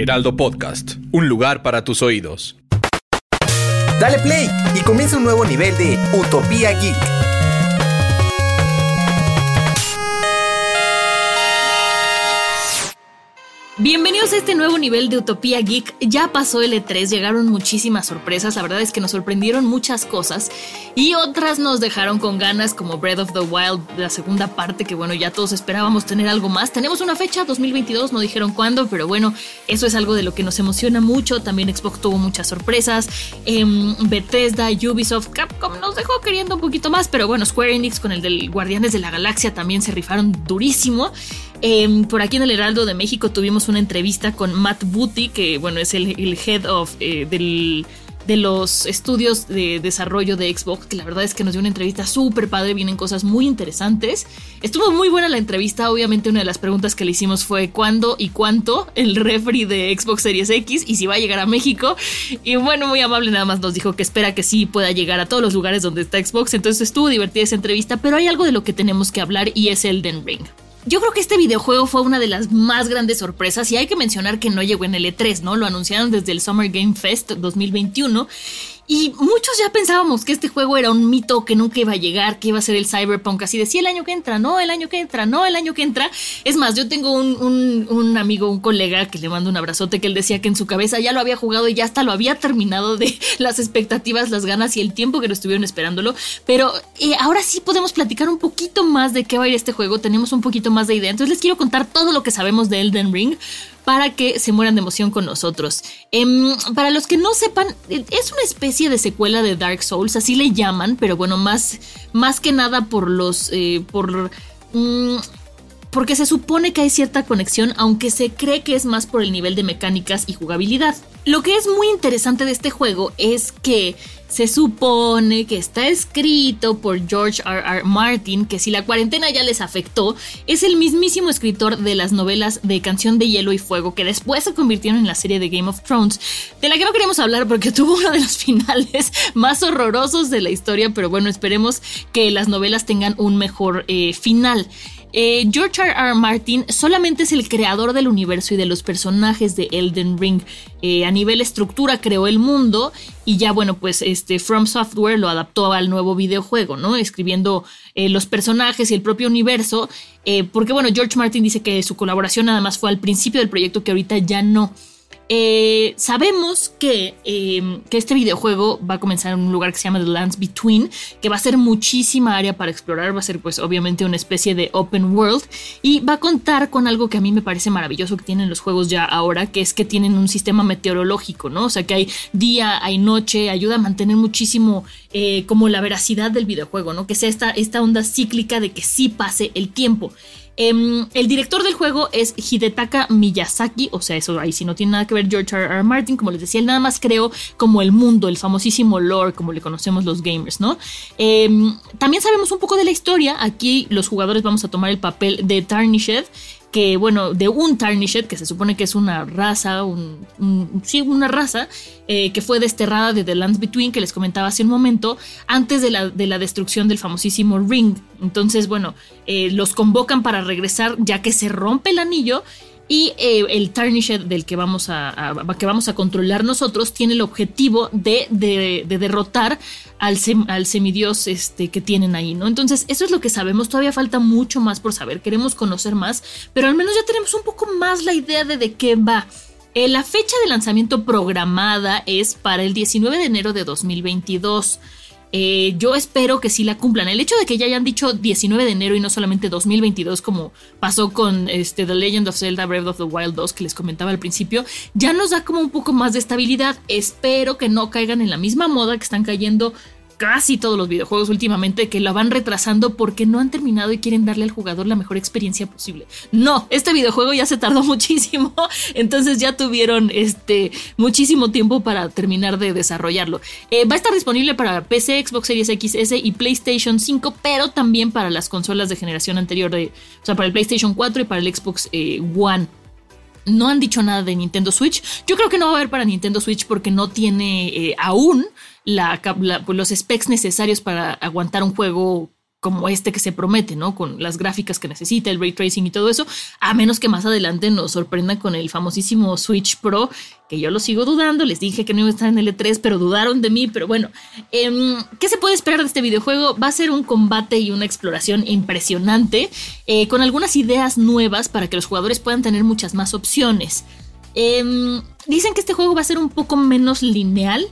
Heraldo Podcast, un lugar para tus oídos. Dale play y comienza un nuevo nivel de Utopía Geek. Bienvenidos a este nuevo nivel de Utopía Geek. Ya pasó el E3, llegaron muchísimas sorpresas. La verdad es que nos sorprendieron muchas cosas y otras nos dejaron con ganas, como Breath of the Wild, la segunda parte, que bueno, ya todos esperábamos tener algo más. Tenemos una fecha, 2022, no dijeron cuándo, pero bueno, eso es algo de lo que nos emociona mucho. También Xbox tuvo muchas sorpresas. Em, Bethesda, Ubisoft, Capcom nos dejó queriendo un poquito más, pero bueno, Square Enix con el del Guardianes de la Galaxia también se rifaron durísimo. Em, por aquí en el Heraldo de México tuvimos una entrevista con Matt Booty, que bueno, es el, head of eh, del, de los estudios de desarrollo de Xbox, que la verdad es que nos dio una entrevista súper padre, vienen cosas muy interesantes. Estuvo muy buena la entrevista, obviamente una de las preguntas que le hicimos fue cuándo y cuánto el refri de Xbox Series X y si va a llegar a México. Y bueno, muy amable nada más nos dijo que espera que sí pueda llegar a todos los lugares donde está Xbox, entonces estuvo divertida esa entrevista, pero hay algo de lo que tenemos que hablar y es el Den Ring. Yo creo que este videojuego fue una de las más grandes sorpresas y hay que mencionar que no llegó en el E3, ¿no? Lo anunciaron desde el Summer Game Fest 2021 y muchos ya pensábamos que este juego era un mito que nunca iba a llegar, que iba a ser el Cyberpunk, así de sí el año que entra, no el año que entra, no el año que entra. Es más, yo tengo un, amigo, un colega que le mando un abrazote que él decía que en su cabeza ya lo había jugado y ya hasta lo había terminado de las expectativas, las ganas y el tiempo que lo estuvieron esperándolo. Pero eh, ahora sí podemos platicar un poquito más de qué va a ir este juego, tenemos un poquito más de idea. Entonces les quiero contar todo lo que sabemos de Elden Ring para que se mueran de emoción con nosotros. Em, para los que no sepan, es una especie de secuela de Dark Souls, así le llaman, pero bueno, más, más que nada por los... Eh, por... Mm, porque se supone que hay cierta conexión, aunque se cree que es más por el nivel de mecánicas y jugabilidad. Lo que es muy interesante de este juego es que se supone que está escrito por George R. R. Martin, que si la cuarentena ya les afectó, es el mismísimo escritor de las novelas de Canción de Hielo y Fuego, que después se convirtieron en la serie de Game of Thrones, de la que no queremos hablar porque tuvo uno de los finales más horrorosos de la historia, pero bueno, esperemos que las novelas tengan un mejor eh, final. Eh, George R. R. Martin solamente es el creador del universo y de los personajes de Elden Ring. Eh, a nivel estructura creó el mundo y ya bueno pues este From Software lo adaptó al nuevo videojuego, ¿no? Escribiendo eh, los personajes y el propio universo, porque bueno George Martin dice que su colaboración nada más fue al principio del proyecto que ahorita ya no. Eh, sabemos que, em, que, este videojuego va a comenzar en un lugar que se llama The Lands Between, que va a ser muchísima área para explorar, va a ser pues obviamente una especie de open world y va a contar con algo que a mí me parece maravilloso que tienen los juegos ya ahora, que es que tienen un sistema meteorológico, ¿no? O sea que hay día, hay noche, ayuda a mantener muchísimo eh, como la veracidad del videojuego, ¿no? Que sea esta, esta onda cíclica de que sí pase el tiempo. Em, el director del juego es Hidetaka Miyazaki, o sea, eso ahí sí no tiene nada que ver George R. Martin, como les decía, él nada más creó como el mundo, el famosísimo lore, como le conocemos los gamers, ¿no? Em, también sabemos un poco de la historia, aquí los jugadores vamos a tomar el papel de Tarnished, que bueno, de un Tarnished, que se supone que es una raza, un, sí, una raza, eh, que fue desterrada de The Lands Between, que les comentaba hace un momento, antes de la, de la destrucción del famosísimo Ring. Entonces, bueno, eh, los convocan para regresar ya que se rompe el anillo y eh, el Tarnished del que vamos a, que vamos a controlar nosotros tiene el objetivo de, derrotar al, al, semidios este, que tienen ahí, ¿no? Entonces, eso es lo que sabemos. Todavía falta mucho más por saber. Queremos conocer más, pero al menos ya tenemos un poco más la idea de de qué va. Eh, la fecha de lanzamiento programada es para el 19 de enero de 2022. Eh, yo espero que sí la cumplan. El hecho de que ya hayan dicho 19 de enero y no solamente 2022 como pasó con este, The Legend of Zelda Breath of the Wild 2 que les comentaba al principio, ya nos da como un poco más de estabilidad. Espero que no caigan en la misma moda que están cayendo casi todos los videojuegos últimamente que lo van retrasando porque no han terminado y quieren darle al jugador la mejor experiencia posible. No, este videojuego ya se tardó muchísimo, entonces ya tuvieron este muchísimo tiempo para terminar de desarrollarlo. Eh, va a estar disponible para PC, Xbox Series XS y PlayStation 5, pero también para las consolas de generación anterior, de, o sea, para el PlayStation 4 y para el Xbox eh, One. No han dicho nada de Nintendo Switch. Yo creo que no va a haber para Nintendo Switch porque no tiene eh, aún pues, los specs necesarios para aguantar un juego como este que se promete, ¿no? Con las gráficas que necesita, el ray tracing y todo eso, a menos que más adelante nos sorprenda con el famosísimo Switch Pro, que yo lo sigo dudando, les dije que no iba a estar en L3, pero dudaron de mí, pero bueno, em, ¿qué se puede esperar de este videojuego? Va a ser un combate y una exploración impresionante, eh, con algunas ideas nuevas para que los jugadores puedan tener muchas más opciones. Em, dicen que este juego va a ser un poco menos lineal,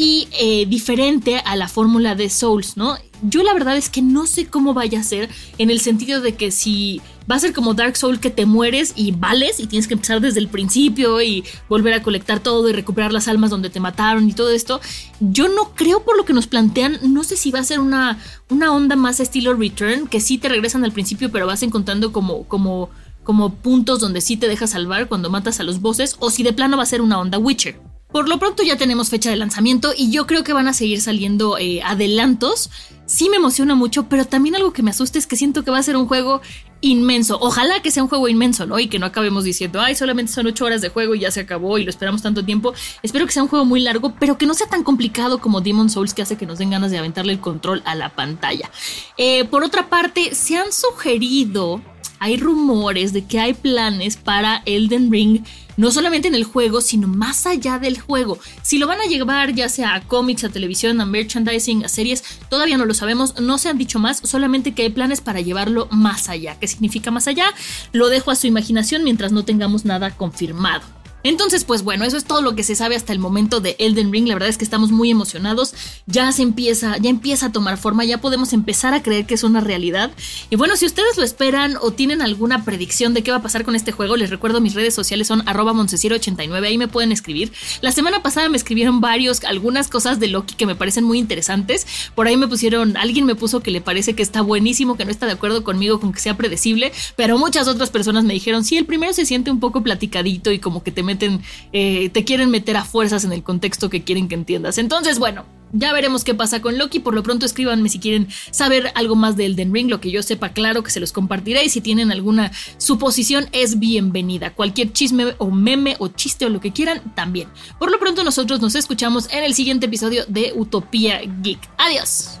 y eh, diferente a la fórmula de Souls, ¿no? Yo la verdad es que no sé cómo vaya a ser en el sentido de que si va a ser como Dark Souls que te mueres y vales y tienes que empezar desde el principio y volver a colectar todo y recuperar las almas donde te mataron y todo esto, yo no creo por lo que nos plantean, no sé si va a ser una, una onda más estilo Return, que sí te regresan al principio pero vas encontrando como... como como puntos donde sí te dejas salvar cuando matas a los bosses o si de plano va a ser una onda Witcher. Por lo pronto ya tenemos fecha de lanzamiento y yo creo que van a seguir saliendo eh, adelantos. Sí me emociona mucho, pero también algo que me asusta es que siento que va a ser un juego inmenso. Ojalá que sea un juego inmenso, ¿no? Y que no acabemos diciendo, ay, solamente son ocho horas de juego y ya se acabó y lo esperamos tanto tiempo. Espero que sea un juego muy largo, pero que no sea tan complicado como Demon Souls, que hace que nos den ganas de aventarle el control a la pantalla. Eh, por otra parte, se han sugerido, hay rumores de que hay planes para Elden Ring no solamente en el juego, sino más allá del juego. Si lo van a llevar ya sea a cómics, a televisión, a merchandising, a series, todavía no lo sabemos, no se han dicho más, solamente que hay planes para llevarlo más allá. ¿Qué significa más allá? Lo dejo a su imaginación mientras no tengamos nada confirmado. Entonces, pues bueno, eso es todo lo que se sabe hasta el momento de Elden Ring. La verdad es que estamos muy emocionados. Ya se empieza, ya empieza a tomar forma, ya podemos empezar a creer que es una realidad. Y bueno, si ustedes lo esperan o tienen alguna predicción de qué va a pasar con este juego, les recuerdo mis redes sociales son arroba 89 ahí me pueden escribir. La semana pasada me escribieron varios, algunas cosas de Loki que me parecen muy interesantes. Por ahí me pusieron, alguien me puso que le parece que está buenísimo, que no está de acuerdo conmigo con que sea predecible, pero muchas otras personas me dijeron, sí, el primero se siente un poco platicadito y como que te eh, te quieren meter a fuerzas en el contexto que quieren que entiendas. Entonces, bueno, ya veremos qué pasa con Loki. Por lo pronto escríbanme si quieren saber algo más de Elden Ring. Lo que yo sepa, claro que se los compartiré. Y si tienen alguna suposición, es bienvenida. Cualquier chisme o meme o chiste o lo que quieran, también. Por lo pronto nosotros nos escuchamos en el siguiente episodio de Utopía Geek. Adiós.